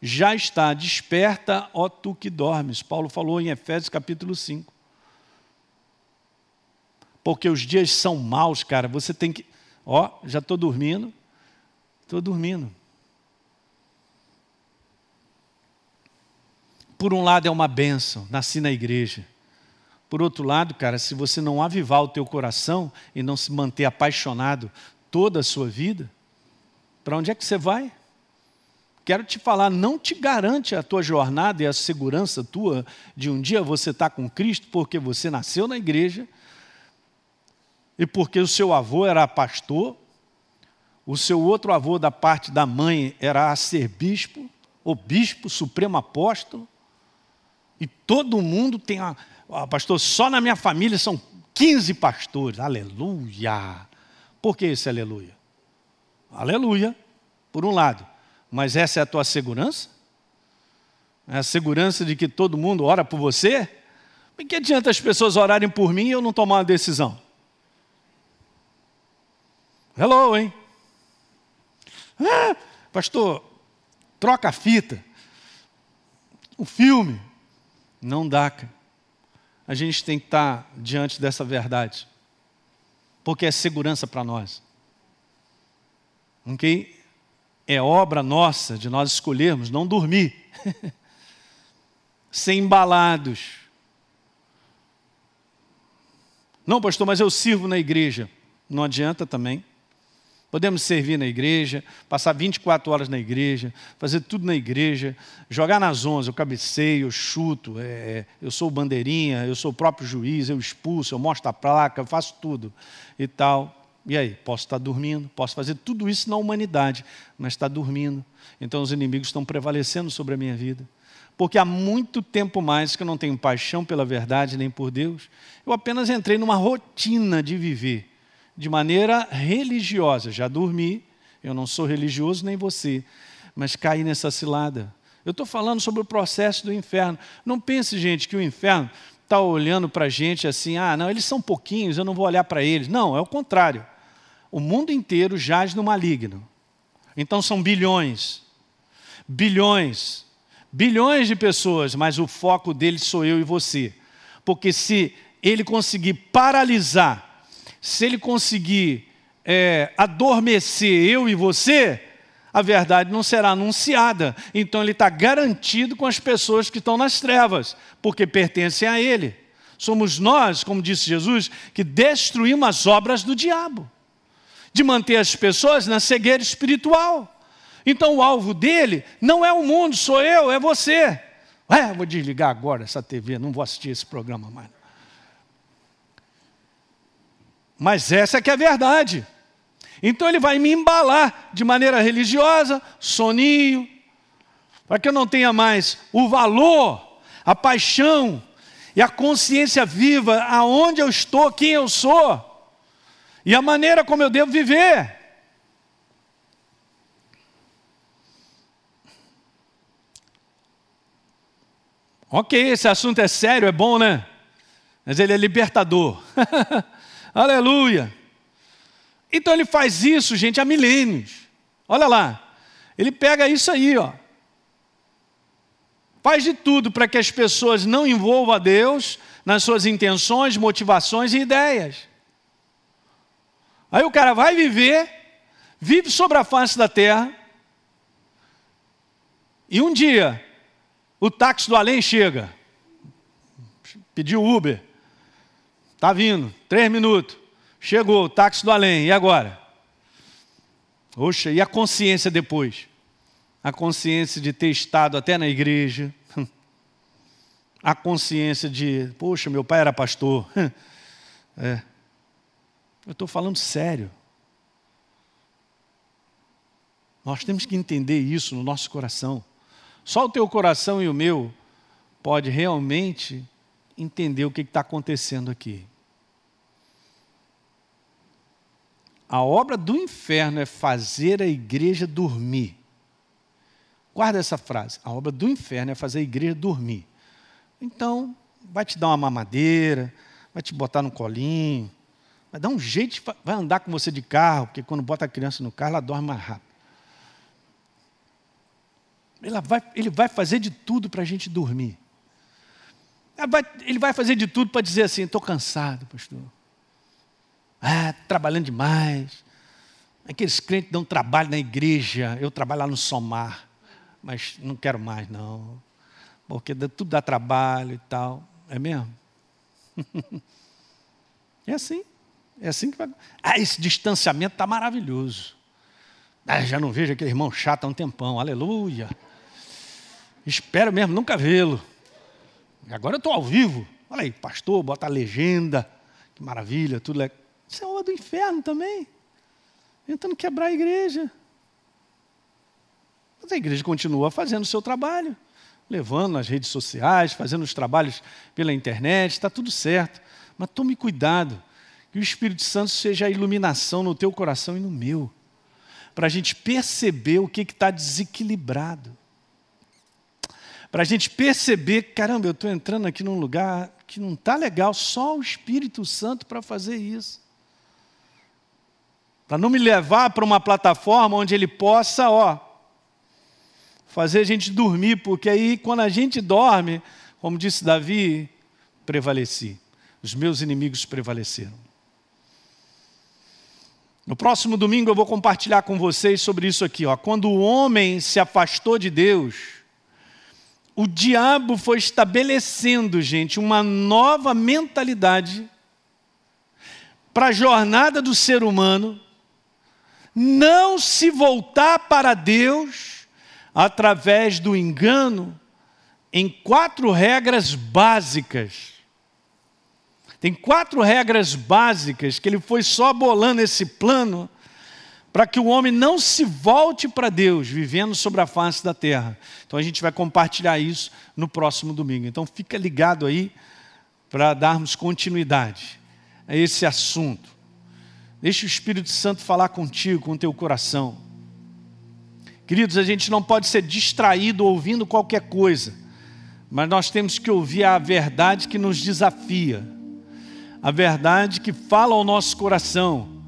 já está, desperta, ó tu que dormes. Paulo falou em Efésios capítulo 5. Porque os dias são maus, cara, você tem que. Ó, já estou dormindo, estou dormindo. Por um lado é uma benção, nasci na igreja. Por outro lado, cara, se você não avivar o teu coração e não se manter apaixonado toda a sua vida, para onde é que você vai? Quero te falar, não te garante a tua jornada e a segurança tua de um dia você estar tá com Cristo, porque você nasceu na igreja e porque o seu avô era pastor, o seu outro avô da parte da mãe era arcebispo, ou bispo, supremo apóstolo, e todo mundo tem a, a pastor, só na minha família são 15 pastores, aleluia. Por que esse aleluia? Aleluia, por um lado. Mas essa é a tua segurança? É a segurança de que todo mundo ora por você? E que adianta as pessoas orarem por mim e eu não tomar uma decisão? Hello, hein? Ah, pastor, troca a fita. O filme. Não dá, cara. A gente tem que estar diante dessa verdade. Porque é segurança para nós. Ok? É obra nossa de nós escolhermos não dormir, ser embalados. Não, pastor, mas eu sirvo na igreja. Não adianta também. Podemos servir na igreja, passar 24 horas na igreja, fazer tudo na igreja, jogar nas ondas, eu cabeceio, eu chuto, é, é, eu sou bandeirinha, eu sou o próprio juiz, eu expulso, eu mostro a placa, eu faço tudo e tal. E aí, posso estar dormindo, posso fazer tudo isso na humanidade, mas está dormindo. Então os inimigos estão prevalecendo sobre a minha vida. Porque há muito tempo mais que eu não tenho paixão pela verdade nem por Deus, eu apenas entrei numa rotina de viver de maneira religiosa. Já dormi, eu não sou religioso nem você, mas caí nessa cilada. Eu estou falando sobre o processo do inferno. Não pense, gente, que o inferno está olhando para a gente assim, ah, não, eles são pouquinhos, eu não vou olhar para eles. Não, é o contrário. O mundo inteiro jaz no maligno. Então são bilhões, bilhões, bilhões de pessoas, mas o foco deles sou eu e você. Porque se ele conseguir paralisar se ele conseguir é, adormecer eu e você, a verdade não será anunciada. Então ele está garantido com as pessoas que estão nas trevas, porque pertencem a ele. Somos nós, como disse Jesus, que destruímos as obras do diabo, de manter as pessoas na cegueira espiritual. Então o alvo dele não é o mundo, sou eu, é você. É, vou desligar agora essa TV, não vou assistir esse programa mais. Mas essa é que é a verdade. Então ele vai me embalar de maneira religiosa, soninho, para que eu não tenha mais o valor, a paixão e a consciência viva aonde eu estou, quem eu sou e a maneira como eu devo viver. Ok, esse assunto é sério, é bom, né? Mas ele é libertador. Aleluia. Então ele faz isso, gente, há milênios. Olha lá. Ele pega isso aí, ó. Faz de tudo para que as pessoas não envolvam a Deus nas suas intenções, motivações e ideias. Aí o cara vai viver, vive sobre a face da terra, e um dia o táxi do além chega, pediu Uber, Está vindo, três minutos. Chegou o táxi do além, e agora? Oxa, e a consciência depois? A consciência de ter estado até na igreja. A consciência de, poxa, meu pai era pastor. É. Eu estou falando sério. Nós temos que entender isso no nosso coração. Só o teu coração e o meu pode realmente entender o que está acontecendo aqui. A obra do inferno é fazer a igreja dormir. Guarda essa frase. A obra do inferno é fazer a igreja dormir. Então, vai te dar uma mamadeira, vai te botar no colinho, vai dar um jeito, vai andar com você de carro, porque quando bota a criança no carro, ela dorme mais rápido. Ele vai, ele vai fazer de tudo para a gente dormir. Ele vai fazer de tudo para dizer assim: estou cansado, pastor. Ah, trabalhando demais. Aqueles crentes dão trabalho na igreja. Eu trabalho lá no Somar, mas não quero mais, não. Porque tudo dá trabalho e tal. É mesmo? é assim. É assim que vai. Ah, esse distanciamento está maravilhoso. Ah, já não vejo aquele irmão chato há um tempão. Aleluia. Espero mesmo nunca vê-lo. Agora eu estou ao vivo. Olha aí, pastor, bota a legenda. Que maravilha, tudo é. Isso é obra do inferno também. Tentando quebrar a igreja. Mas a igreja continua fazendo o seu trabalho, levando nas redes sociais, fazendo os trabalhos pela internet, está tudo certo. Mas tome cuidado, que o Espírito Santo seja a iluminação no teu coração e no meu, para a gente perceber o que está desequilibrado para a gente perceber, caramba, eu estou entrando aqui num lugar que não está legal, só o Espírito Santo para fazer isso. Para não me levar para uma plataforma onde ele possa, ó, fazer a gente dormir, porque aí quando a gente dorme, como disse Davi, prevaleci. Os meus inimigos prevaleceram. No próximo domingo eu vou compartilhar com vocês sobre isso aqui, ó. Quando o homem se afastou de Deus, o diabo foi estabelecendo, gente, uma nova mentalidade para a jornada do ser humano, não se voltar para Deus através do engano em quatro regras básicas. Tem quatro regras básicas que ele foi só bolando esse plano para que o homem não se volte para Deus, vivendo sobre a face da terra. Então a gente vai compartilhar isso no próximo domingo. Então fica ligado aí para darmos continuidade a esse assunto. Deixa o Espírito Santo falar contigo, com o teu coração. Queridos, a gente não pode ser distraído ouvindo qualquer coisa, mas nós temos que ouvir a verdade que nos desafia, a verdade que fala ao nosso coração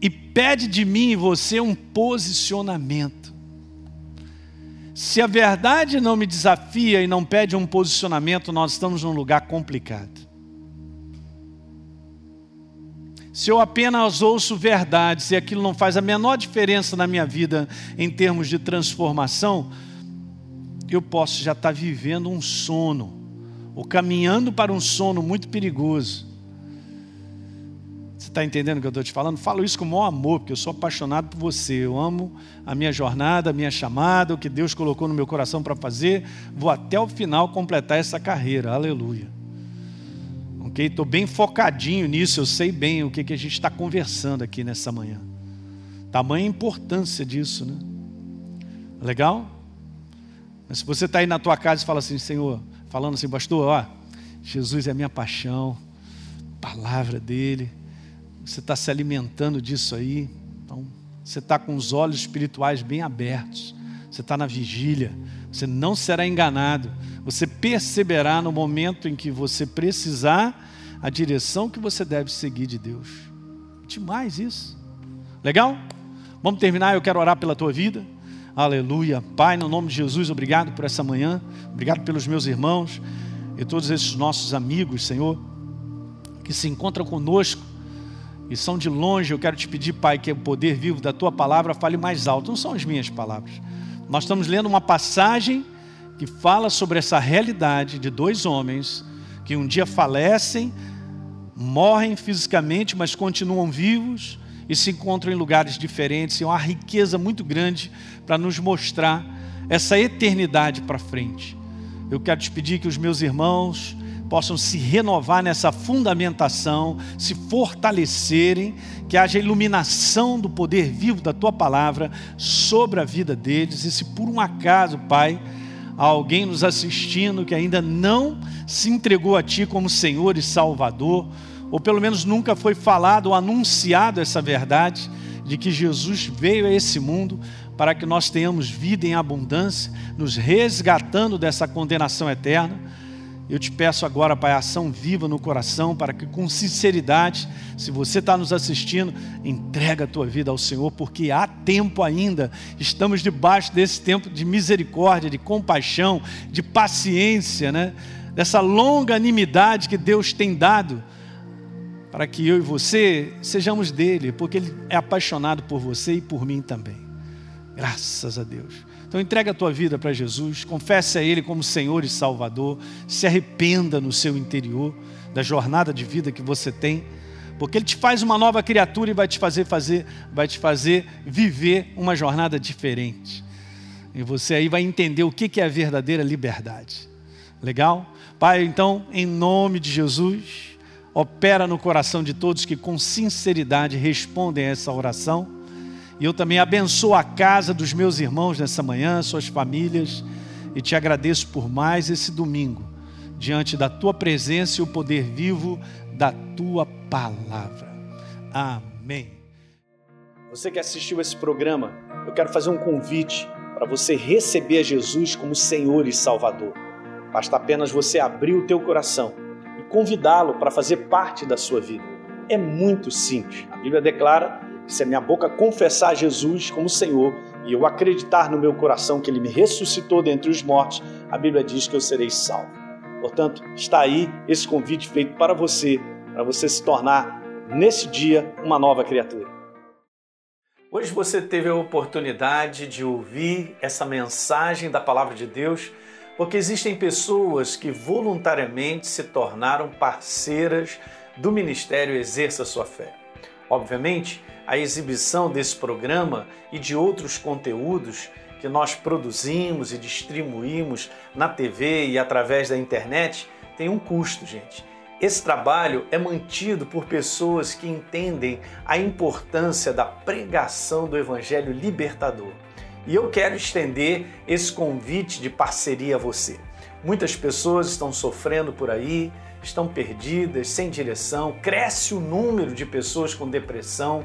e pede de mim e você um posicionamento. Se a verdade não me desafia e não pede um posicionamento, nós estamos num lugar complicado. Se eu apenas ouço verdades e aquilo não faz a menor diferença na minha vida em termos de transformação, eu posso já estar vivendo um sono, ou caminhando para um sono muito perigoso. Você está entendendo o que eu estou te falando? Falo isso com o maior amor, porque eu sou apaixonado por você. Eu amo a minha jornada, a minha chamada, o que Deus colocou no meu coração para fazer. Vou até o final completar essa carreira. Aleluia ok? Estou bem focadinho nisso, eu sei bem o que, que a gente está conversando aqui nessa manhã. Tamanha importância disso, né? Legal? Mas se você está aí na tua casa e fala assim, Senhor, falando assim, pastor, ó, Jesus é minha paixão, palavra dele, você está se alimentando disso aí, então você está com os olhos espirituais bem abertos, você está na vigília, você não será enganado, você perceberá no momento em que você precisar a direção que você deve seguir de Deus. Demais isso. Legal? Vamos terminar. Eu quero orar pela tua vida. Aleluia. Pai, no nome de Jesus, obrigado por essa manhã. Obrigado pelos meus irmãos e todos esses nossos amigos, Senhor, que se encontram conosco e são de longe. Eu quero te pedir, Pai, que o poder vivo da tua palavra fale mais alto. Não são as minhas palavras. Nós estamos lendo uma passagem que fala sobre essa realidade de dois homens que um dia falecem, morrem fisicamente, mas continuam vivos e se encontram em lugares diferentes. E é uma riqueza muito grande para nos mostrar essa eternidade para frente. Eu quero te pedir que os meus irmãos possam se renovar nessa fundamentação, se fortalecerem, que haja iluminação do poder vivo da tua palavra sobre a vida deles. E se por um acaso, Pai, há alguém nos assistindo que ainda não se entregou a Ti como Senhor e Salvador, ou pelo menos nunca foi falado ou anunciado essa verdade de que Jesus veio a esse mundo para que nós tenhamos vida em abundância, nos resgatando dessa condenação eterna. Eu te peço agora, Pai, ação viva no coração, para que com sinceridade, se você está nos assistindo, entrega a tua vida ao Senhor, porque há tempo ainda, estamos debaixo desse tempo de misericórdia, de compaixão, de paciência, né? dessa longanimidade que Deus tem dado, para que eu e você sejamos dele, porque Ele é apaixonado por você e por mim também. Graças a Deus. Então entrega a tua vida para Jesus, confesse a Ele como Senhor e Salvador, se arrependa no seu interior da jornada de vida que você tem, porque Ele te faz uma nova criatura e vai te fazer fazer, vai te fazer viver uma jornada diferente. E você aí vai entender o que é a verdadeira liberdade. Legal? Pai, então, em nome de Jesus, opera no coração de todos que com sinceridade respondem a essa oração e eu também abençoo a casa dos meus irmãos nessa manhã, suas famílias, e te agradeço por mais esse domingo, diante da tua presença e o poder vivo da tua palavra. Amém. Você que assistiu esse programa, eu quero fazer um convite para você receber Jesus como Senhor e Salvador. Basta apenas você abrir o teu coração e convidá-lo para fazer parte da sua vida. É muito simples. A Bíblia declara se a minha boca confessar Jesus como Senhor e eu acreditar no meu coração que Ele me ressuscitou dentre os mortos, a Bíblia diz que eu serei salvo. Portanto, está aí esse convite feito para você, para você se tornar, nesse dia, uma nova criatura. Hoje você teve a oportunidade de ouvir essa mensagem da Palavra de Deus, porque existem pessoas que voluntariamente se tornaram parceiras do Ministério Exerça Sua Fé. Obviamente, a exibição desse programa e de outros conteúdos que nós produzimos e distribuímos na TV e através da internet tem um custo, gente. Esse trabalho é mantido por pessoas que entendem a importância da pregação do Evangelho libertador. E eu quero estender esse convite de parceria a você. Muitas pessoas estão sofrendo por aí, estão perdidas, sem direção, cresce o número de pessoas com depressão,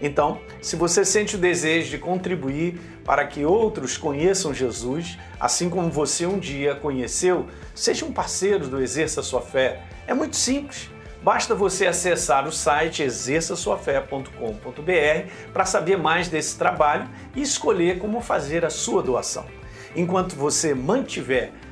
Então, se você sente o desejo de contribuir para que outros conheçam Jesus, assim como você um dia conheceu, seja um parceiro do Exerça Sua Fé. É muito simples. Basta você acessar o site exerçaçoafé.com.br para saber mais desse trabalho e escolher como fazer a sua doação. Enquanto você mantiver